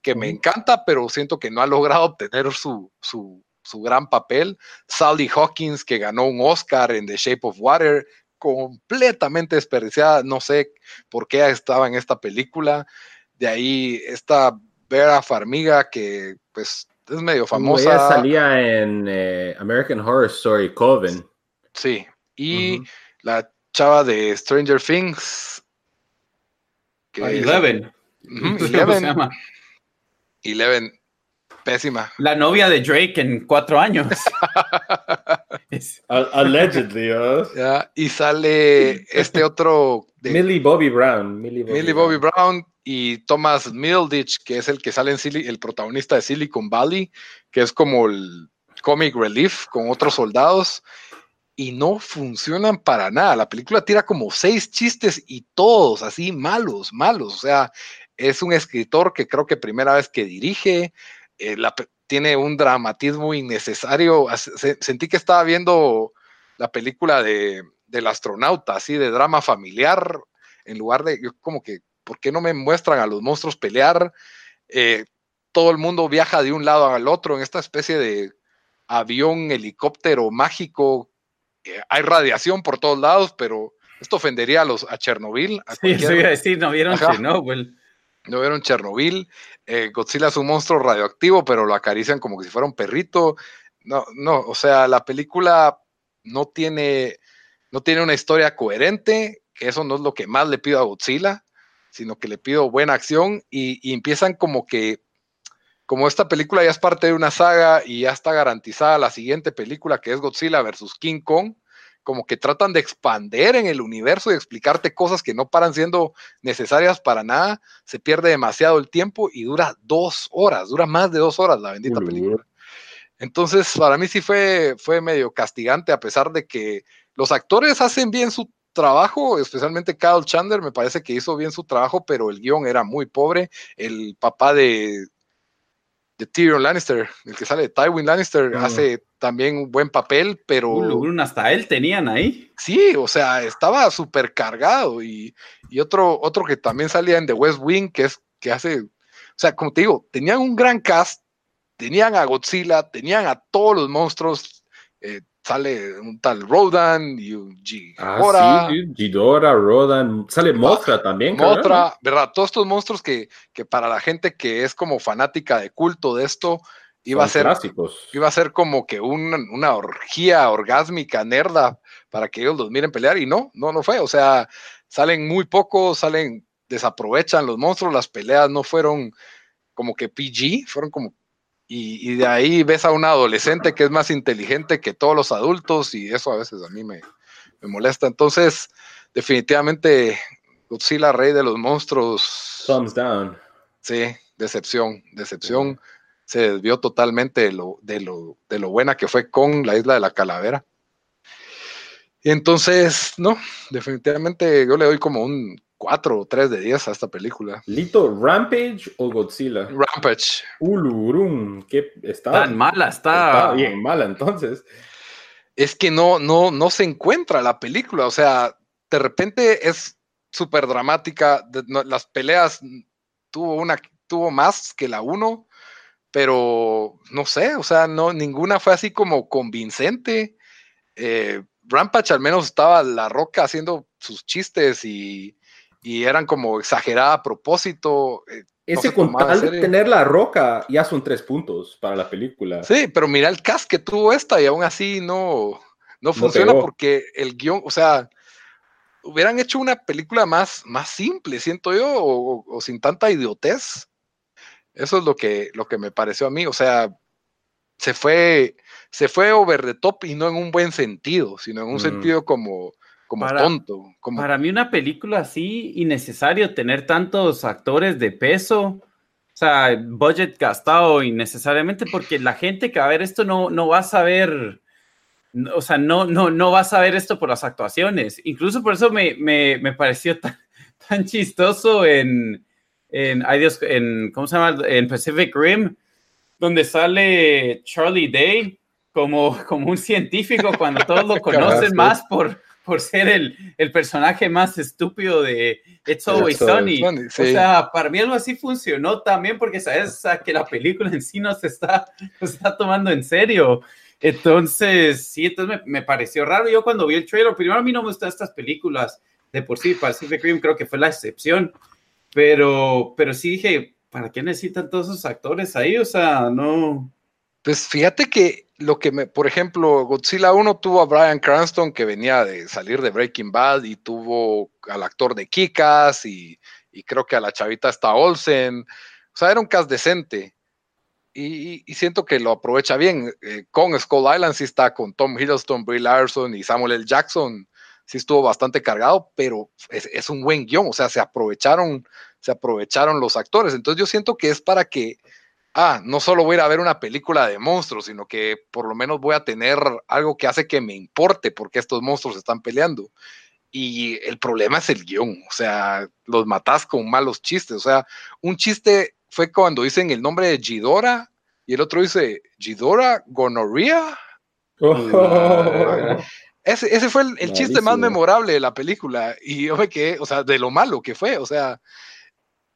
que me encanta, pero siento que no ha logrado obtener su, su, su gran papel. Sally Hawkins, que ganó un Oscar en The Shape of Water, completamente desperdiciada. No sé por qué estaba en esta película. De ahí esta Vera Farmiga, que pues es medio famosa. Ella salía en eh, American Horror Story Coven. Sí, y la chava de Stranger Things. Que ah, Eleven. Eleven. Eleven. Pésima. La novia de Drake en cuatro años. Allegedly, y sale este otro. De, Millie Bobby Brown. Millie Bobby, Brown. y Thomas Mildich, que es el que sale en el protagonista de Silicon Valley, que es como el comic relief con otros soldados. Y no funcionan para nada. La película tira como seis chistes y todos así malos, malos. O sea, es un escritor que creo que primera vez que dirige, eh, tiene un dramatismo innecesario. Sentí que estaba viendo la película de, del astronauta, así de drama familiar, en lugar de, como que, ¿por qué no me muestran a los monstruos pelear? Eh, todo el mundo viaja de un lado al otro en esta especie de avión, helicóptero mágico. hay radiación por todos lados, pero esto ofendería a los a Chernobyl. sí, eso iba a decir, no vieron Chernobyl. No vieron Chernobyl. Eh, Godzilla es un monstruo radioactivo, pero lo acarician como si fuera un perrito. No, no, o sea, la película no tiene, no tiene una historia coherente, que eso no es lo que más le pido a Godzilla, sino que le pido buena acción y, empiezan como que, como esta película ya es parte de una saga y ya está garantizada la siguiente película que es Godzilla versus King Kong, como que tratan de expander en el universo y explicarte cosas que no paran siendo necesarias para nada, se pierde demasiado el tiempo y dura dos horas, dura más de dos horas la bendita película. Entonces, para mí sí fue, fue medio castigante, a pesar de que los actores hacen bien su trabajo, especialmente Kyle Chandler, me parece que hizo bien su trabajo, pero el guion era muy pobre. El papá de de Tyrion Lannister, el que sale de Tywin Lannister, hace también un buen papel, pero... hasta él tenían ahí. Sí, o sea, estaba súper cargado y, otro, otro que también salía en The West Wing, que es que hace, o sea, como te digo, tenían un gran cast, tenían a Godzilla, tenían a todos los monstruos, eh, sale un tal Rodan y un Ghidorah. Ah, sí, Ghidorah, Rodan, sale Mothra también. Mothra, ¿verdad? Todos estos monstruos que, que, para la gente que es como fanática de culto de esto, iba a ser clásicos. iba a ser como que una orgía orgásmica nerda para que ellos los miren pelear y no, no, no fue. O sea, salen muy pocos, salen, desaprovechan los monstruos, las peleas no fueron como que PG, fueron como y, de ahí ves a un adolescente que es más inteligente que todos los adultos y eso a veces a mí me, molesta. Entonces, definitivamente, Godzilla, rey de los monstruos. Thumbs down. Sí, decepción, decepción. Se desvió totalmente de lo, de, lo, de lo buena que fue con la isla de la calavera. Y entonces, no, definitivamente yo le doy como un 4 o 3 de 10 a esta película. Lito, ¿Rampage o Godzilla? Rampage. Ulurum, que está tan mala, está... bien mala entonces. Es que no, no, no se encuentra la película, o sea, de repente es súper dramática, las peleas tuvo una, tuvo más que la 1, pero no sé, o sea, no, ninguna fue así como convincente. eh, Rampage al menos estaba la roca haciendo sus chistes y, eran como exagerada a propósito. Eh, Ese con tal de tener la roca ya son tres puntos para la película. Sí, pero mira el cast que tuvo esta y aún así no, no funciona porque el guion, o sea, hubieran hecho una película más, más simple, siento yo, o, sin tanta idiotez. Eso es lo que, lo que me pareció a mí. O sea, se fue, se fue over the top y no en un buen sentido, sino en un mm. sentido como, como tonto. Como... Para mí una película así, innecesario tener tantos actores de peso, o sea, budget gastado innecesariamente, porque la gente que va a ver esto no, no va a saber, o sea, no, no, no va a saber esto por las actuaciones. Incluso por eso me, me, me pareció tan, tan chistoso en, en, Dios, en, ¿cómo se llama? En Pacific Rim, donde sale Charlie Day como, como un científico cuando todos lo conocen más por, por ser el, el, personaje más estúpido de It's Always Sunny. O sea, para mí algo así funcionó también porque sabes que la película en sí no se está, no se está tomando en serio. Entonces, sí, entonces me, me, pareció raro. Yo cuando vi el trailer, primero a mí no me gustan estas películas. De por sí, Pacific Rim creo que fue la excepción. Pero, pero sí dije, ¿para qué necesitan todos esos actores ahí? O sea, no. Pues fíjate que lo que me, por ejemplo, Godzilla 1 tuvo a Brian Cranston que venía de salir de Breaking Bad y tuvo al actor de Kikas y, y creo que a la chavita está Olsen. O sea, era un cast decente. Y, y, siento que lo aprovecha bien. Eh, con Skull Island sí está con Tom Hiddleston, Brie Larson y Samuel L. Jackson. Sí estuvo bastante cargado, pero es, es un buen guion. O sea, se aprovecharon se aprovecharon los actores. Entonces yo siento que es para que, ah, no solo voy a ir a ver una película de monstruos, sino que por lo menos voy a tener algo que hace que me importe porque estos monstruos están peleando. Y el problema es el guion, o sea, los matas con malos chistes. O sea, un chiste fue cuando dicen el nombre de Gidora y el otro dice Gidora Gonorrhea. Ese, fue el, chiste más memorable de la película. Y yo me quedé, o sea, de lo malo que fue. O sea,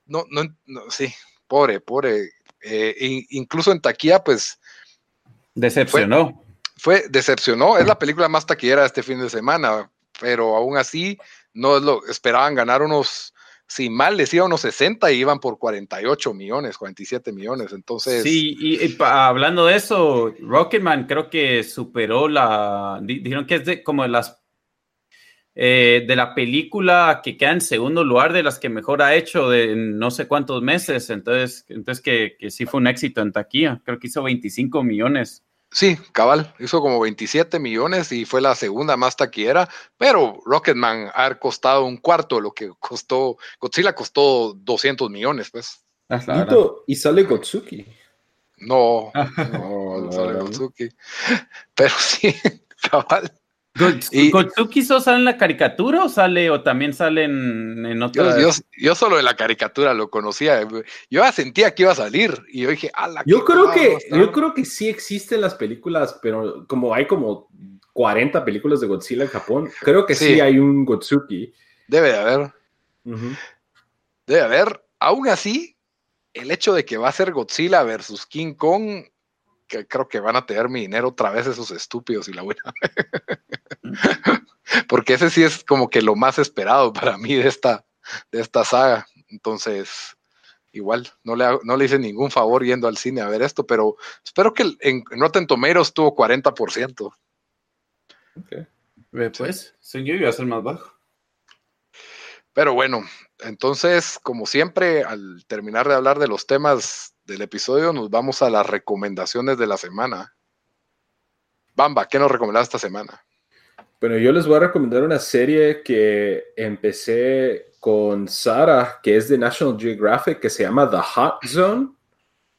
no, no, sí, pobre, pobre. Eh, incluso en taquilla, pues. Decepcionó. Fue, decepcionó. Es la película más taquillera de este fin de semana, pero aún así, no es lo. Esperaban ganar unos. Si mal decía unos 60 y iban por 48 millones, 47 millones. Entonces. Sí, y, hablando de eso, Rocketman creo que superó la. Dijeron que es de como de las eh, de la película que queda en segundo lugar de las que mejor ha hecho de no sé cuántos meses. Entonces, entonces que, sí fue un éxito en taquilla. Creo que hizo 25 millones. Sí, cabal, hizo como 27 millones y fue la segunda más taquillera, pero Rocketman ha costado un cuarto de lo que costó, Godzilla costó 200 millones, pues. Ah, y sale Gotsuki. No, no, no sale Gotsuki. Pero sí, cabal. ¿Gotsuki solo sale en la caricatura o sale o también sale en, en otra? Yo, solo en la caricatura lo conocía. Yo ya sentía que iba a salir y yo dije, Yo creo que yo creo que sí existen las películas, pero como hay como 40 películas de Godzilla en Japón, creo que sí, hay un Gotsuki. Debe de haber. Debe haber. Aún así, el hecho de que va a ser Godzilla versus King Kong que creo que van a tener mi dinero otra vez esos estúpidos y la buena. Porque ese sí es como que lo más esperado para mí de esta, de esta saga. Entonces, igual, no le, no le hice ningún favor yendo al cine a ver esto, pero espero que en, Rotten Tomatoes tuvo 40%. Ok. Pues, sí. yo iba a ser más bajo. Pero bueno, entonces, como siempre, al terminar de hablar de los temas del episodio, nos vamos a las recomendaciones de la semana. Bamba, ¿qué nos recomendás esta semana? Bueno, yo les voy a recomendar una serie que empecé con Sara, que es de National Geographic, que se llama The Hot Zone.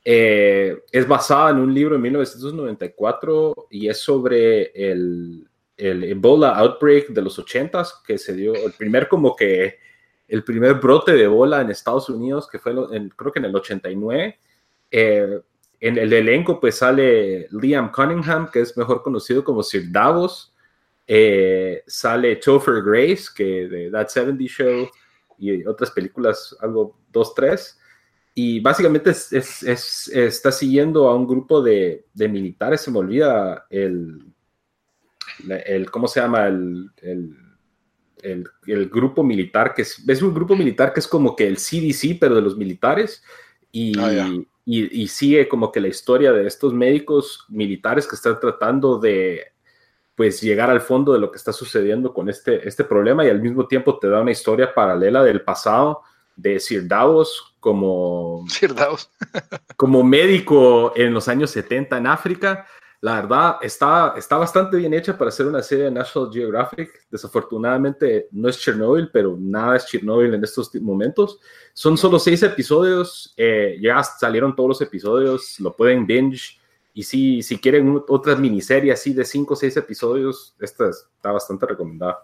Eh, es basada en un libro de 1994 y es sobre el, el Ebola outbreak de los 80s, que se dio el primer como que el primer brote de Ebola en Estados Unidos, que fue creo que en el 89 eh, en el elenco pues sale Liam Cunningham, que es mejor conocido como Sir Davos. Eh, sale Topher Grace, que de That 70 Show y otras películas, algo 2, 3. Y básicamente está siguiendo a un grupo de, militares, se me olvida el, el, ¿cómo se llama? El, el, grupo militar, que es, es un grupo militar que es como que el CDC, pero de los militares, y, ah, y, sigue como que la historia de estos médicos militares que están tratando de pues llegar al fondo de lo que está sucediendo con este, este problema y al mismo tiempo te da una historia paralela del pasado de Sir Davos como, Sir Davos. como médico en los años 70 en África la verdad, está, está bastante bien hecha para hacer una serie de National Geographic. Desafortunadamente no es Chernobyl, pero nada es Chernobyl en estos momentos. Son solo seis episodios, eh, ya salieron todos los episodios, lo pueden binge. Y si, si quieren otra miniserie así de cinco o seis episodios, esta está bastante recomendada.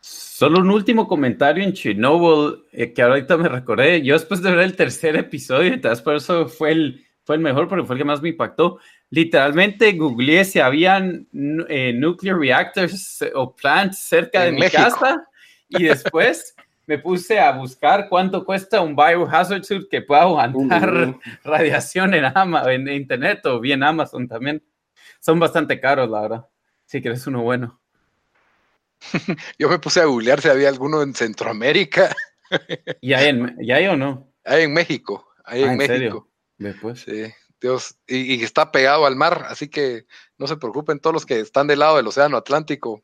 Solo un último comentario en Chernobyl, eh, que ahorita me recordé. Yo después de ver el tercer episodio, entonces por eso fue el, fue el mejor porque fue el que más me impactó. Literalmente googleé si habían eh, nuclear reactors o plants cerca de mi casa y después me puse a buscar cuánto cuesta un biohazard suit que pueda aguantar radiación en, en internet o bien Amazon también. Son bastante caros, la verdad. Si quieres uno bueno. Yo me puse a googlear si había alguno en Centroamérica. ¿Y hay, en, hay o no? Hay en México. Hay en, ah, México. Después. Sí, Dios, y, está pegado al mar, así que no se preocupen todos los que están del lado del Océano Atlántico.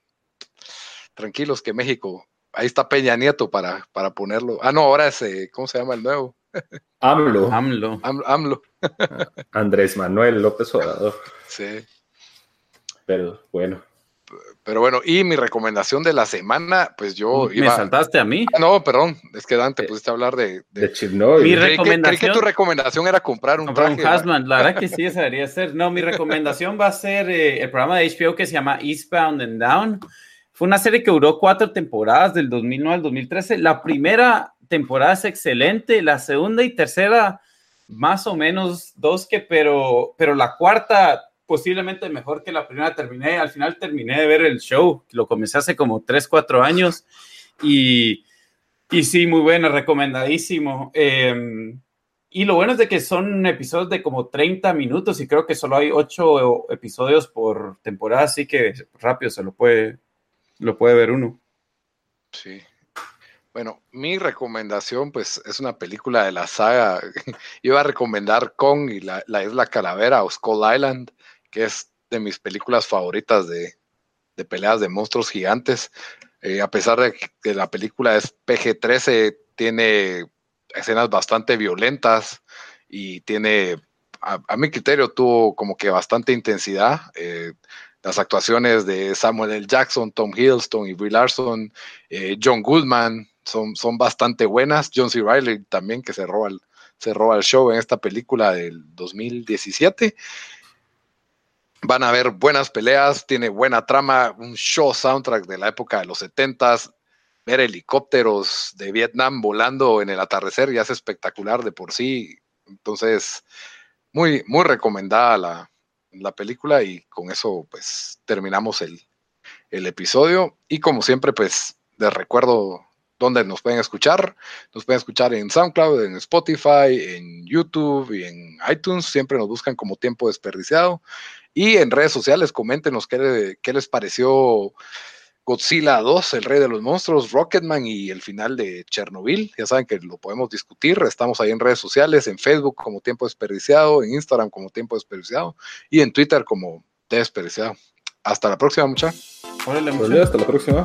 Tranquilos que México, ahí está Peña Nieto para, para ponerlo. Ah, no, ahora es, eh, ¿cómo se llama el nuevo? AMLO. AMLO. AMLO. Andrés Manuel López Obrador. Sí. Pero bueno pero bueno, y mi recomendación de la semana, pues yo ¿Me saltaste a mí? Ah, no, perdón, es que Dante, pusiste a hablar de... De, Chernobyl. Mi recomendación... Creí que, tu recomendación era comprar un comprar Un Hasman, la verdad que sí, esa debería ser. No, mi recomendación va a ser eh, el programa de HBO que se llama Eastbound and Down. Fue una serie que duró cuatro temporadas, del 2009 al 2013. La primera temporada es excelente, la segunda y tercera más o menos dos que, pero, pero la cuarta posiblemente mejor que la primera. Terminé, al final terminé de ver el show, lo comencé hace como 3, 4 años y, y sí, muy bueno, recomendadísimo. Em, y lo bueno es de que son episodios de como 30 minutos y creo que solo hay 8 episodios por temporada, así que rápido se lo puede, lo puede ver uno. Sí. Bueno, mi recomendación, pues, es una película de la saga. Iba a recomendar Kong y la, la Isla Calavera o Skull Island que es de mis películas favoritas de, peleas de monstruos gigantes. Eh, a pesar de que la película es PG-13, tiene escenas bastante violentas y tiene, a, mi criterio, tuvo como que bastante intensidad. Eh, las actuaciones de Samuel L. Jackson, Tom Hiddleston y Brie Larson, eh, John Goodman, son, son bastante buenas. John C. Riley también, que se roba, el, se roba el show en esta película del 2017. Van a ver buenas peleas, tiene buena trama, un show soundtrack de la época de los 70 ver helicópteros de Vietnam volando en el atardecer ya es espectacular de por sí. Entonces, muy, muy recomendada la, la película y con eso pues terminamos el, el episodio. Y como siempre, pues les recuerdo dónde nos pueden escuchar. Nos pueden escuchar en SoundCloud, en Spotify, en YouTube y en iTunes. Siempre nos buscan como tiempo desperdiciado. Y en redes sociales, coméntenos qué, qué les pareció Godzilla 2, el rey de los monstruos, Rocketman y el final de Chernobyl. Ya saben que lo podemos discutir. Estamos ahí en redes sociales, en Facebook como Tiempo Desperdiciado, en Instagram como Tiempo Desperdiciado y en Twitter como Desperdiciado. Hasta la próxima, mucha. Hasta la próxima.